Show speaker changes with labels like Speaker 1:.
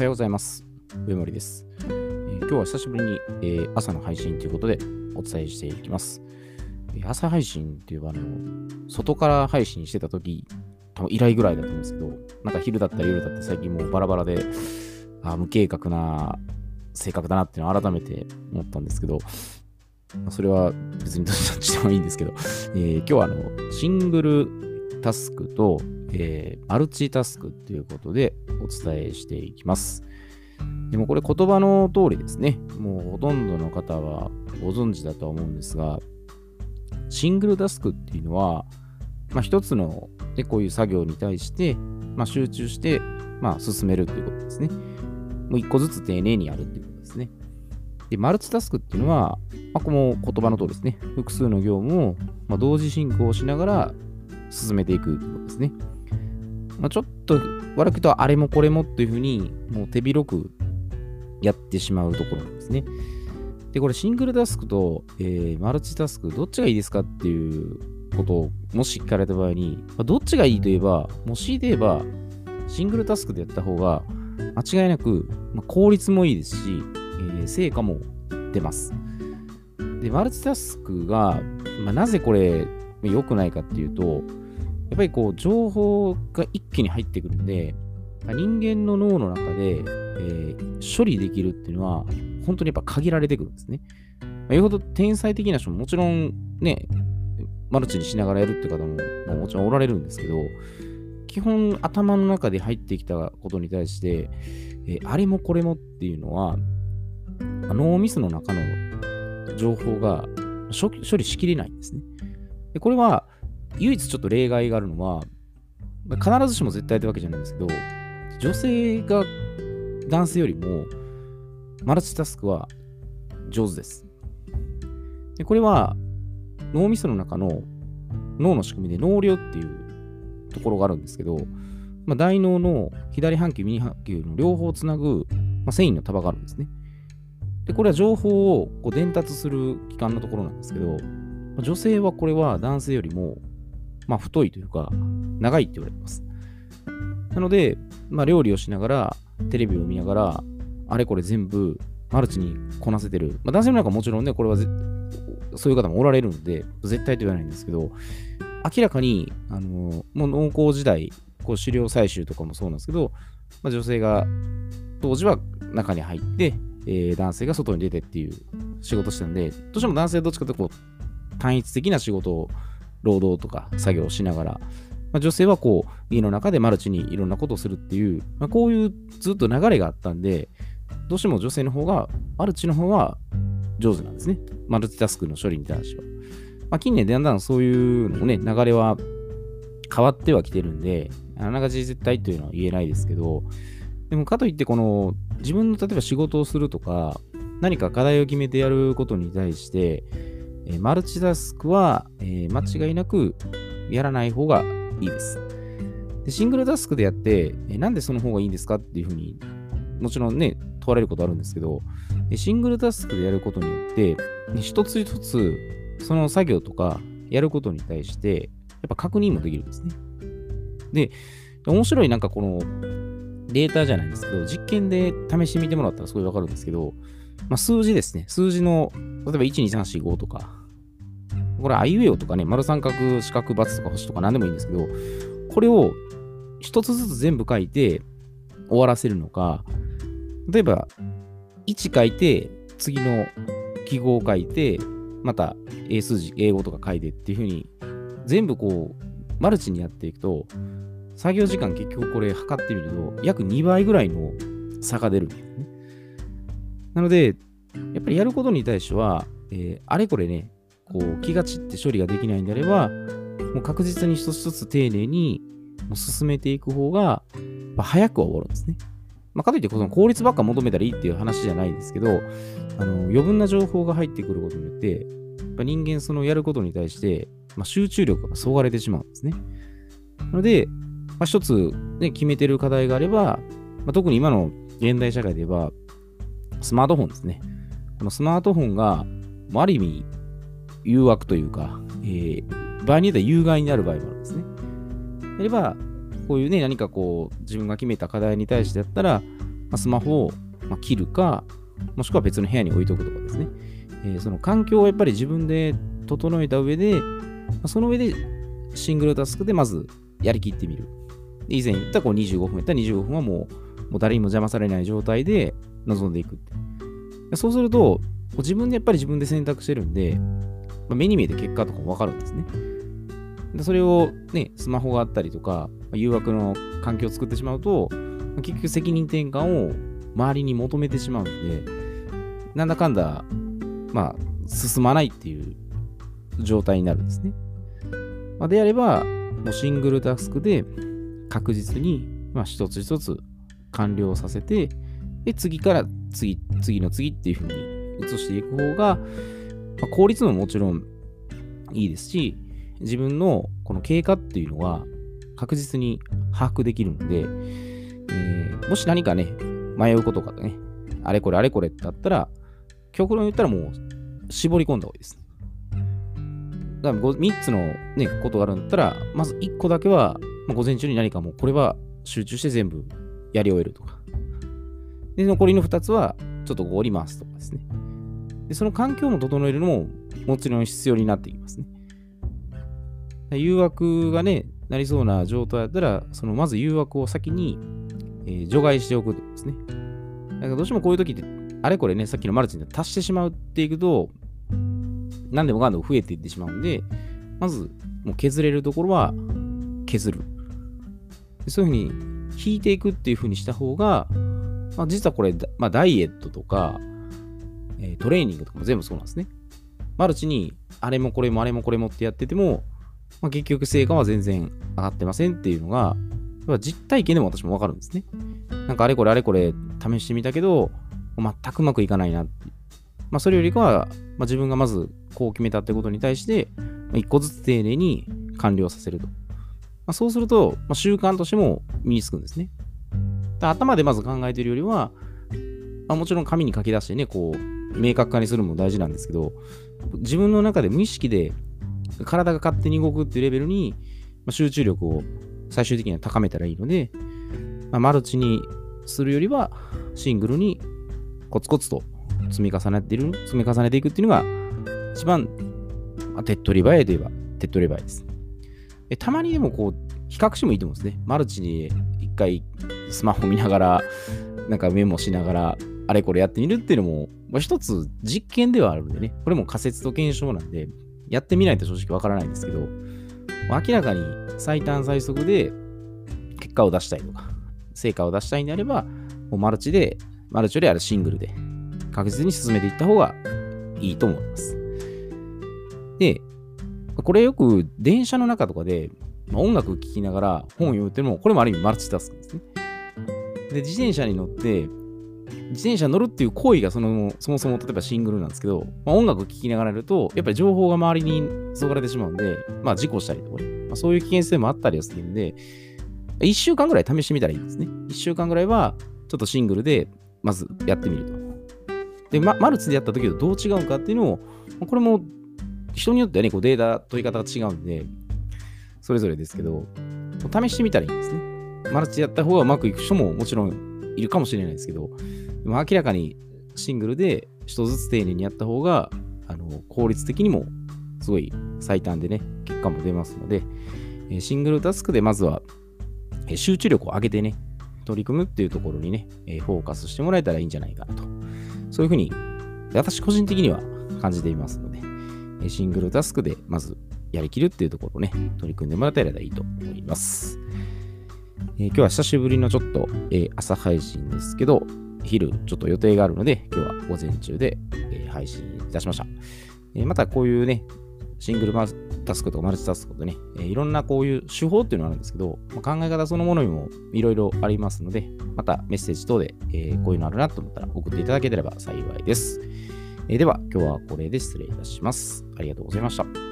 Speaker 1: はようございます。上森です、えー今日は久しぶりに、えー朝の配信ということでお伝えしていきます。えー朝配信っていうあの、外から配信してた時、多分以来ぐらいだと思うんですけど、なんか昼だったり夜だったり最近もうバラバラで、あ無計画な性格だなっていうのを改めて思ったんですけど、それは別にどっちでもいいんですけど、えー今日はあの、シングルタスクと、えーマルチタスクということでお伝えしていきます。でもこれ言葉の通りですね。もうほとんどの方はご存知だとは思うんですが、シングルタスクっていうのは、まあ、一つの、ね、こういう作業に対して、まあ、集中して、まあ、進めるっていうことですね。もう一個ずつ丁寧にやるっていうことですね。で、マルチタスクっていうのは、まあ、この言葉の通りですね。複数の業務を、ま、同時進行しながら進めていくということですね。まあ、ちょっと悪くとあれもこれもっていうふうにもう手広くやってしまうところなんですね。で、これシングルタスクと、えーマルチタスクどっちがいいですかっていうことをもし聞かれた場合に、まあどっちがいいといえば、もしで言えばシングルタスクでやった方が間違いなく、まあ効率もいいですし、えー成果も出ます。で、マルチタスクが、まあ、なぜこれ良くないかっていうと、やっぱりこう情報が一気に入ってくるんで、人間の脳の中で、えー処理できるっていうのは、本当にやっぱ限られてくるんですね。まあ、よほど天才的な人ももちろんね、マルチにしながらやるって方も、まあもちろんおられるんですけど、基本頭の中で入ってきたことに対して、えーあれもこれもっていうのは、あ脳みその中の情報が処理しきれないんですね。でこれは唯一ちょっと例外があるのは、必ずしも絶対ってわけじゃないんですけど、女性が男性よりもマルチタスクは上手です。でこれは脳みその中の脳の仕組みで脳量っていうところがあるんですけど、まあ、大脳の左半球、右半球の両方をつなぐ、まあ、繊維の束があるんですね。で、これは情報をこう伝達する器官のところなんですけど、まあ女性はこれは男性よりも、まあ、太いというか、長いって言われてます。なので、まあ、料理をしながら、テレビを見ながら、あれこれ全部マルチにこなせてる。まあ、男性の中もちろんね、これはそういう方もおられるんで、絶対と言わないんですけど、明らかに、あのもう農耕時代、こう狩猟採集とかもそうなんですけど、まあ、女性が当時は中に入って、えー男性が外に出てっていう仕事してたんで、どうしても男性はどっちかというとこう単一的な仕事を、労働とか作業をしながら、まあ、女性はこう家の中でマルチにいろんなことをするっていう、まあ、こういうずっと流れがあったんで、どうしても女性の方が、マルチの方は上手なんですね。マルチタスクの処理に対しては。まあ、近年だんだんそういうのね、流れは変わってはきてるんで、あながち絶対というのは言えないですけど、でもかといって、この自分の例えば仕事をするとか、何か課題を決めてやることに対して、えマルチタスクは、え間違いなくやらない方がいいです。でシングルタスクでやって、えなんでその方がいいんですかっていうふうに、もちろんね、問われることあるんですけど、シングルタスクでやることによって、一つ一つ、その作業とかやることに対して、やっぱ確認もできるんですね。で、面白いなんかこのデータじゃないんですけど、実験で試してみてもらったらすごいわかるんですけど、まあ、数字ですね。数字の、例えば1、2、3、4、5とか、これ、あいうえおとかね、丸三角、四角、×とか星とか何でもいいんですけど、これを一つずつ全部書いて終わらせるのか、例えば、1書いて、次の記号を書いて、また英数字、英語とか書いてっていう風に、全部こう、マルチにやっていくと、作業時間結局これ測ってみると、約2倍ぐらいの差が出るんですね。なので、やっぱりやることに対しては、えーあれこれね、こう気が散って処理ができないんであれば、もう確実に一つ一つ丁寧にもう進めていく方が、まあ早くは終わるんですね。まあ、かといってこの効率ばっか求めたらいいっていう話じゃないですけど、あの余分な情報が入ってくることによって、やっぱ人間そのやることに対して、まあ、集中力がそがれてしまうんですね。なので、まあ、一つ、ね、決めてる課題があれば、まあ、特に今の現代社会で言えば、スマートフォンですね。このスマートフォンが、ある意味、誘惑というか、えー場合によっては有害になる場合もあるんですね。であれば、こういうね、何かこう、自分が決めた課題に対してだったら、まあ、スマホを、まあ、切るか、もしくは別の部屋に置いとくとかですね。えー、その環境をやっぱり自分で整えた上で、まあ、その上でシングルタスクでまずやりきってみる。以前言ったこう25分やったら25分はもうもう誰にも邪魔されない状態で臨んでいくって。そうすると、自分でやっぱり自分で選択してるんで、まあ、目に見えて結果とかもわかるんですね。でそれをね、スマホがあったりとか、誘惑の環境を作ってしまうと、結局責任転換を周りに求めてしまうんで、なんだかんだ、まあ、進まないっていう状態になるんですね。まあ、であれば、もうシングルタスクで確実に、まあ、一つ一つ完了させて、で、次から次、次の次っていう風に移していく方が、まあ、効率ももちろんいいですし、自分のこの経過っていうのは確実に把握できるので、えー、もし何かね、迷うことがね、あれこれあれこれってあったら、極論言ったらもう絞り込んだ方がいいです。だから3つの、ね、ことがあるんだったら、まず1個だけは、まあ、午前中に何かもうこれは集中して全部やり終えるとか。で、残りの2つはちょっとごりますとかですね。で、その環境も整えるのももちろん必要になってきますね。誘惑がね、なりそうな状態だったら、そのまず誘惑を先に、えー、除外しておくとですね。だからどうしてもこういう時って、あれこれね、さっきのマルチに足してしまうっていくと、何でもかんでも増えていってしまうんで、まず、もう削れるところは削る。そういうふうに引いていくっていうふうにした方が、まあ、実はこれ、まあ、ダイエットとか、えー、トレーニングとかも全部そうなんですね。マルチにあれもこれもあれもこれもってやってても、まあ、結局成果は全然上がってませんっていうのが、実体験でも私もわかるんですね。なんかあれこれあれこれ試してみたけど、全くうまくいかないなって。まあ、それよりかは、まあ、自分がまずこう決めたってことに対して、まあ、一個ずつ丁寧に完了させると。まあ、そうすると、まあ、習慣としても身につくんですね。頭でまず考えてるよりは、まあ、もちろん紙に書き出してね、こう、明確化にするのも大事なんですけど、自分の中で無意識で体が勝手に動くっていうレベルに、まあ、集中力を最終的には高めたらいいので、まあ、マルチにするよりはシングルにコツコツと積み重ねている、積み重ねていくっていうのが一番、まあ、手っ取り早いといえば手っ取り早いです。たまにでもこう、比較してもいいと思うんですね。マルチに一回スマホ見ながら、なんかメモしながら、あれこれやってみるっていうのも、まあ、一つ実験ではあるんでね、これも仮説と検証なんで、やってみないと正直わからないんですけど、明らかに最短最速で結果を出したいとか、成果を出したいんであれば、もうマルチで、マルチよりあるシングルで確実に進めていった方がいいと思います。で、これよく電車の中とかで、まあ、音楽聴きながら本を読むっていうのも、これもある意味マルチタスクですね。で、自転車に乗って、自転車乗るっていう行為がそのそもそも例えばシングルなんですけど、まあ、音楽を聴きながらやると、やっぱり情報が周りにそがれてしまうんで、まあ事故したりとかね、まあ、そういう危険性もあったりはするんで、1週間ぐらい試してみたらいいんですね。1週間ぐらいはちょっとシングルでまずやってみると。で、ま、マルチでやった時とどう違うかっていうのを、これも人によってはね、こうデータ取り方が違うんで、それぞれですけど、試してみたらいいんですね。マルチやった方がうまくいく人ももちろんいるかもしれないですけど、でも明らかにシングルで一つずつ丁寧にやった方が、あの効率的にもすごい最短でね、結果も出ますので、シングルタスクでまずは集中力を上げてね、取り組むっていうところにね、フォーカスしてもらえたらいいんじゃないかなと。そういうふうに、私個人的には感じていますので、シングルタスクでまずやりきるっていうところをね、取り組んでもらえたらいいと思います。えー、今日は久しぶりのちょっと、えー、朝配信ですけど、昼ちょっと予定があるので、今日は午前中で、えー、配信いたしました。えまたこういうね、シングルマタスクとかマルチタスクとね、えいろんなこういう手法っていうのがあるんですけど、まあ、考え方そのものにもいろいろありますので、またメッセージ等で、えこういうのあるなと思ったら送っていただければ幸いです。えでは、今日はこれで失礼いたします。ありがとうございました。